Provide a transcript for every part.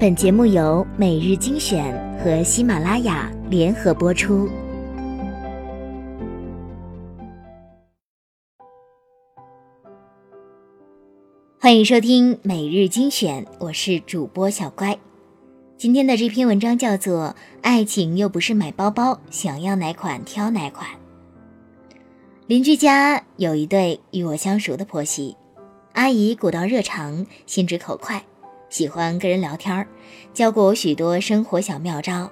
本节目由每日精选和喜马拉雅联合播出。欢迎收听每日精选，我是主播小乖。今天的这篇文章叫做《爱情又不是买包包，想要哪款挑哪款》。邻居家有一对与我相熟的婆媳，阿姨古道热肠，心直口快。喜欢跟人聊天儿，教过我许多生活小妙招。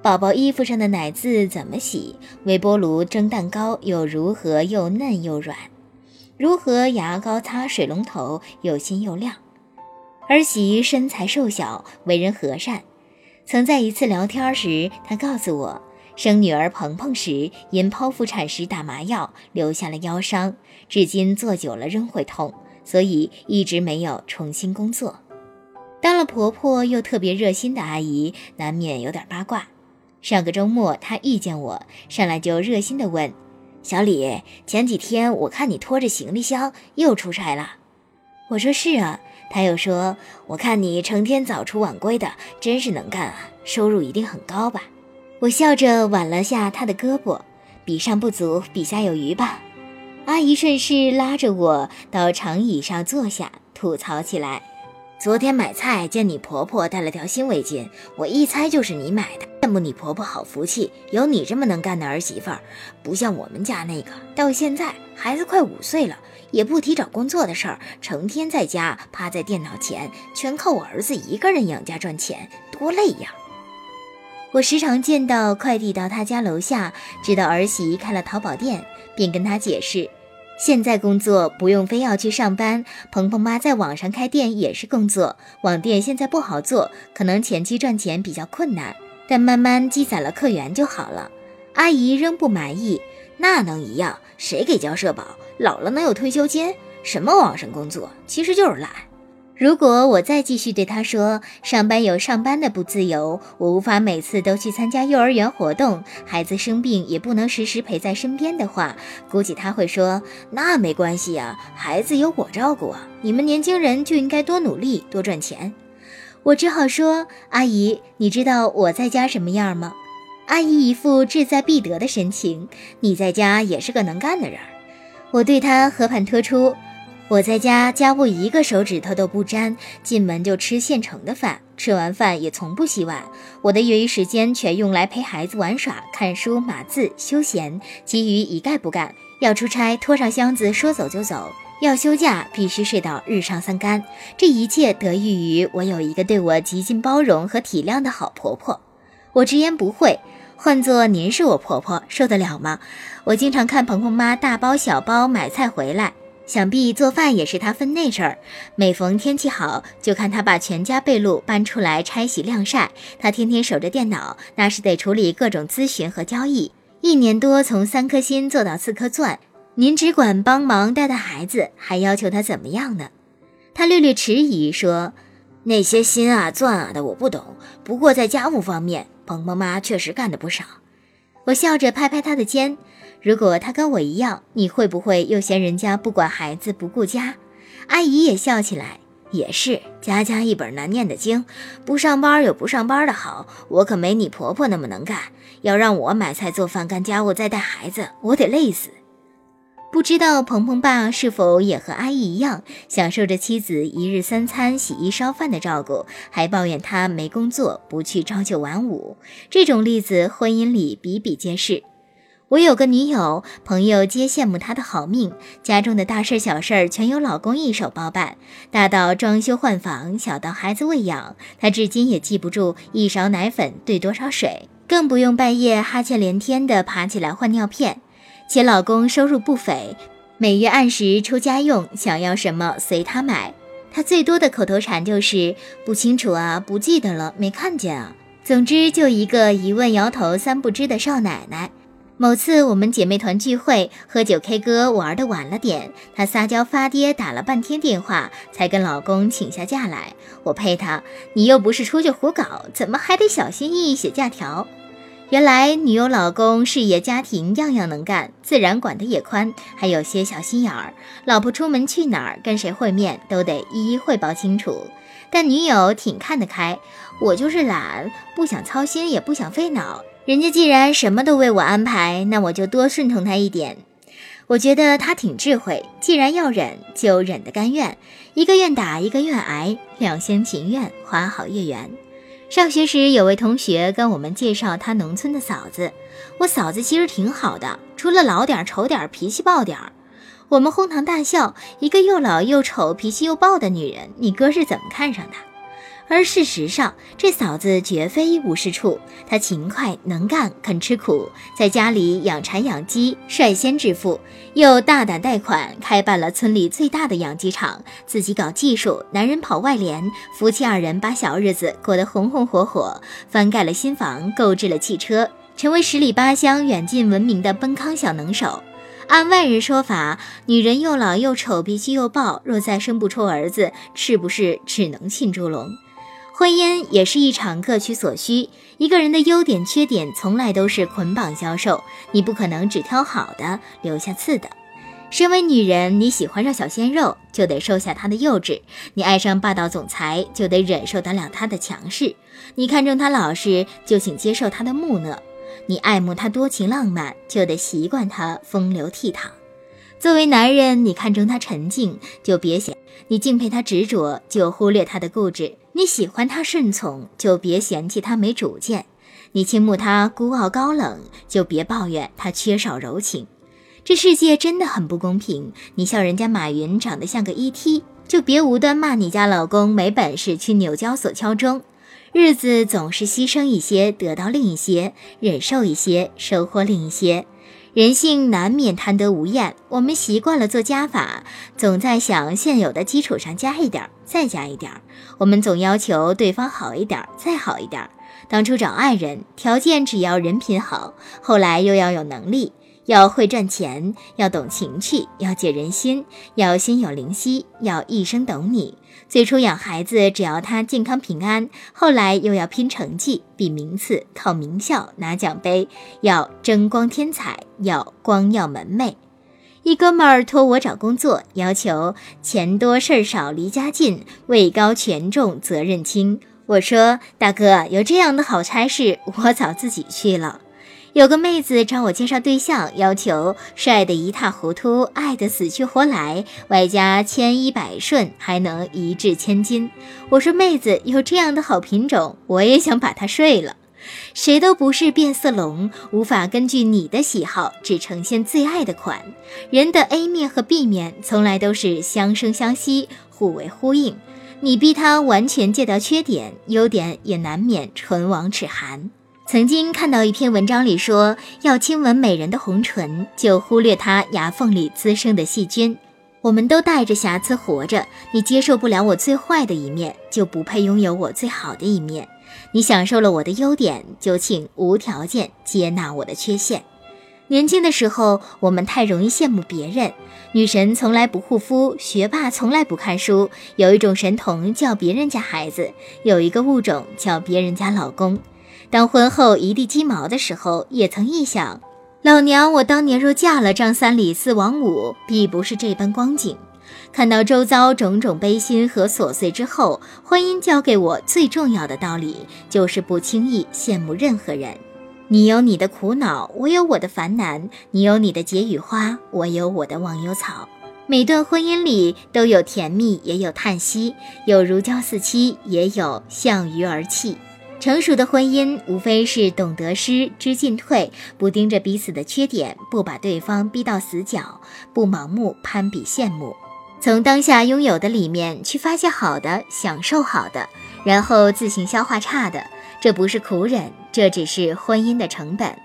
宝宝衣服上的奶渍怎么洗？微波炉蒸蛋糕又如何又嫩又软？如何牙膏擦水龙头又新又亮？儿媳身材瘦小，为人和善。曾在一次聊天时，她告诉我，生女儿鹏鹏时因剖腹产时打麻药留下了腰伤，至今坐久了仍会痛，所以一直没有重新工作。当了婆婆又特别热心的阿姨，难免有点八卦。上个周末，她遇见我，上来就热心地问：“小李，前几天我看你拖着行李箱又出差了。”我说：“是啊。”她又说：“我看你成天早出晚归的，真是能干啊，收入一定很高吧？”我笑着挽了下她的胳膊：“比上不足，比下有余吧。”阿姨顺势拉着我到长椅上坐下，吐槽起来。昨天买菜见你婆婆带了条新围巾，我一猜就是你买的。羡慕你婆婆好福气，有你这么能干的儿媳妇儿，不像我们家那个，到现在孩子快五岁了，也不提找工作的事儿，成天在家趴在电脑前，全靠我儿子一个人养家赚钱，多累呀！我时常见到快递到他家楼下，知道儿媳开了淘宝店，便跟他解释。现在工作不用非要去上班，鹏鹏妈在网上开店也是工作。网店现在不好做，可能前期赚钱比较困难，但慢慢积攒了客源就好了。阿姨仍不满意，那能一样？谁给交社保？老了能有退休金？什么网上工作，其实就是懒。如果我再继续对他说，上班有上班的不自由，我无法每次都去参加幼儿园活动，孩子生病也不能时时陪在身边的话，估计他会说：“那没关系呀，孩子有我照顾啊，你们年轻人就应该多努力，多赚钱。”我只好说：“阿姨，你知道我在家什么样吗？”阿姨一副志在必得的神情：“你在家也是个能干的人。”我对他和盘托出。我在家家务一个手指头都不沾，进门就吃现成的饭，吃完饭也从不洗碗。我的业余时间全用来陪孩子玩耍、看书、码字、休闲，其余一概不干。要出差，拖上箱子说走就走；要休假，必须睡到日上三竿。这一切得益于我有一个对我极尽包容和体谅的好婆婆。我直言不讳，换做您是我婆婆，受得了吗？我经常看鹏鹏妈大包小包买菜回来。想必做饭也是他分内事儿。每逢天气好，就看他把全家被褥搬出来拆洗晾晒。他天天守着电脑，那是得处理各种咨询和交易。一年多从三颗星做到四颗钻，您只管帮忙带带孩子，还要求他怎么样呢？他略略迟疑说：“那些心啊钻啊的我不懂，不过在家务方面，鹏鹏妈确实干的不少。”我笑着拍拍他的肩。如果他跟我一样，你会不会又嫌人家不管孩子不顾家？阿姨也笑起来，也是家家一本难念的经，不上班有不上班的好。我可没你婆婆那么能干，要让我买菜做饭干家务再带孩子，我得累死。不知道鹏鹏爸是否也和阿姨一样，享受着妻子一日三餐、洗衣烧饭的照顾，还抱怨他没工作，不去朝九晚五。这种例子婚姻里比比皆是。我有个女友，朋友皆羡慕她的好命，家中的大事小事全由老公一手包办，大到装修换房，小到孩子喂养，她至今也记不住一勺奶粉兑多少水，更不用半夜哈欠连天的爬起来换尿片。且老公收入不菲，每月按时出家用，想要什么随他买。他最多的口头禅就是不清楚啊，不记得了，没看见啊。总之就一个一问摇头三不知的少奶奶。某次我们姐妹团聚会，喝酒 K 歌玩的晚了点，她撒娇发爹，打了半天电话才跟老公请下假来。我呸她，你又不是出去胡搞，怎么还得小心翼翼写假条？原来女友老公事业家庭样样能干，自然管得也宽，还有些小心眼儿。老婆出门去哪儿，跟谁会面，都得一一汇报清楚。但女友挺看得开，我就是懒，不想操心，也不想费脑。人家既然什么都为我安排，那我就多顺从他一点。我觉得他挺智慧，既然要忍，就忍得甘愿，一个愿打，一个愿挨，两厢情愿，花好月圆。上学时，有位同学跟我们介绍他农村的嫂子。我嫂子其实挺好的，除了老点、丑点、脾气暴点儿。我们哄堂大笑，一个又老又丑、脾气又暴的女人，你哥是怎么看上的？而事实上，这嫂子绝非一无是处。她勤快能干，肯吃苦，在家里养蚕养鸡，率先致富，又大胆贷款，开办了村里最大的养鸡场，自己搞技术，男人跑外联，夫妻二人把小日子过得红红火火，翻盖了新房，购置了汽车，成为十里八乡远近闻名的奔康小能手。按外人说法，女人又老又丑，脾气又暴，若再生不出儿子，是不是只能进猪笼？婚姻也是一场各取所需，一个人的优点缺点从来都是捆绑销售，你不可能只挑好的留下次的。身为女人，你喜欢上小鲜肉，就得收下他的幼稚；你爱上霸道总裁，就得忍受得了他的强势；你看中他老实，就请接受他的木讷；你爱慕他多情浪漫，就得习惯他风流倜傥。作为男人，你看中他沉静，就别嫌；你敬佩他执着，就忽略他的固执。你喜欢他顺从，就别嫌弃他没主见；你倾慕他孤傲高冷，就别抱怨他缺少柔情。这世界真的很不公平。你笑人家马云长得像个 ET，就别无端骂你家老公没本事去纽交所敲钟。日子总是牺牲一些得到另一些，忍受一些收获另一些。人性难免贪得无厌，我们习惯了做加法，总在想现有的基础上加一点，再加一点。我们总要求对方好一点，再好一点。当初找爱人，条件只要人品好，后来又要有能力。要会赚钱，要懂情趣，要解人心，要心有灵犀，要一生懂你。最初养孩子，只要他健康平安；后来又要拼成绩，比名次，考名校，拿奖杯，要争光添彩，要光耀门楣。一哥们儿托我找工作，要求钱多事儿少，离家近，位高权重，责任轻。我说：“大哥，有这样的好差事，我早自己去了。”有个妹子找我介绍对象，要求帅得一塌糊涂，爱得死去活来，外加千依百顺，还能一掷千金。我说妹子有这样的好品种，我也想把他睡了。谁都不是变色龙，无法根据你的喜好只呈现最爱的款。人的 A 面和 B 面从来都是相生相惜，互为呼应。你逼他完全戒掉缺点，优点也难免唇亡齿寒。曾经看到一篇文章里说，要亲吻美人的红唇，就忽略她牙缝里滋生的细菌。我们都带着瑕疵活着，你接受不了我最坏的一面，就不配拥有我最好的一面。你享受了我的优点，就请无条件接纳我的缺陷。年轻的时候，我们太容易羡慕别人。女神从来不护肤，学霸从来不看书。有一种神童叫别人家孩子，有一个物种叫别人家老公。当婚后一地鸡毛的时候，也曾臆想：老娘我当年若嫁了张三李四王五，必不是这般光景。看到周遭种种悲心和琐碎之后，婚姻教给我最重要的道理，就是不轻易羡慕任何人。你有你的苦恼，我有我的烦难；你有你的解语花，我有我的忘忧草。每段婚姻里都有甜蜜，也有叹息；有如胶似漆，也有向鱼而泣。成熟的婚姻无非是懂得失，知进退，不盯着彼此的缺点，不把对方逼到死角，不盲目攀比羡慕，从当下拥有的里面去发现好的，享受好的，然后自行消化差的。这不是苦忍，这只是婚姻的成本。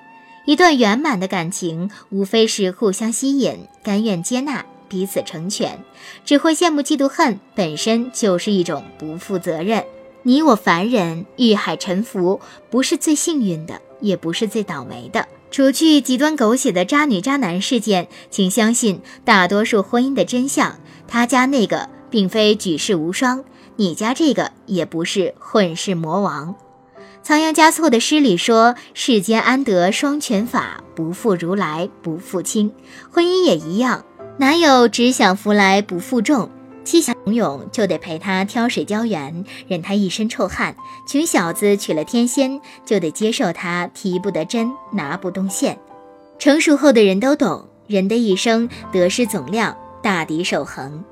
一段圆满的感情，无非是互相吸引，甘愿接纳，彼此成全。只会羡慕嫉妒恨，本身就是一种不负责任。你我凡人遇海沉浮，不是最幸运的，也不是最倒霉的。除去极端狗血的渣女渣男事件，请相信大多数婚姻的真相。他家那个并非举世无双，你家这个也不是混世魔王。仓央嘉措的诗里说：“世间安得双全法，不负如来不负卿。”婚姻也一样，哪有只享福来不负重？妻小勇勇就得陪他挑水浇园，任他一身臭汗；穷小子娶了天仙，就得接受他提不得针，拿不动线。成熟后的人都懂，人的一生得失总量，大抵守恒。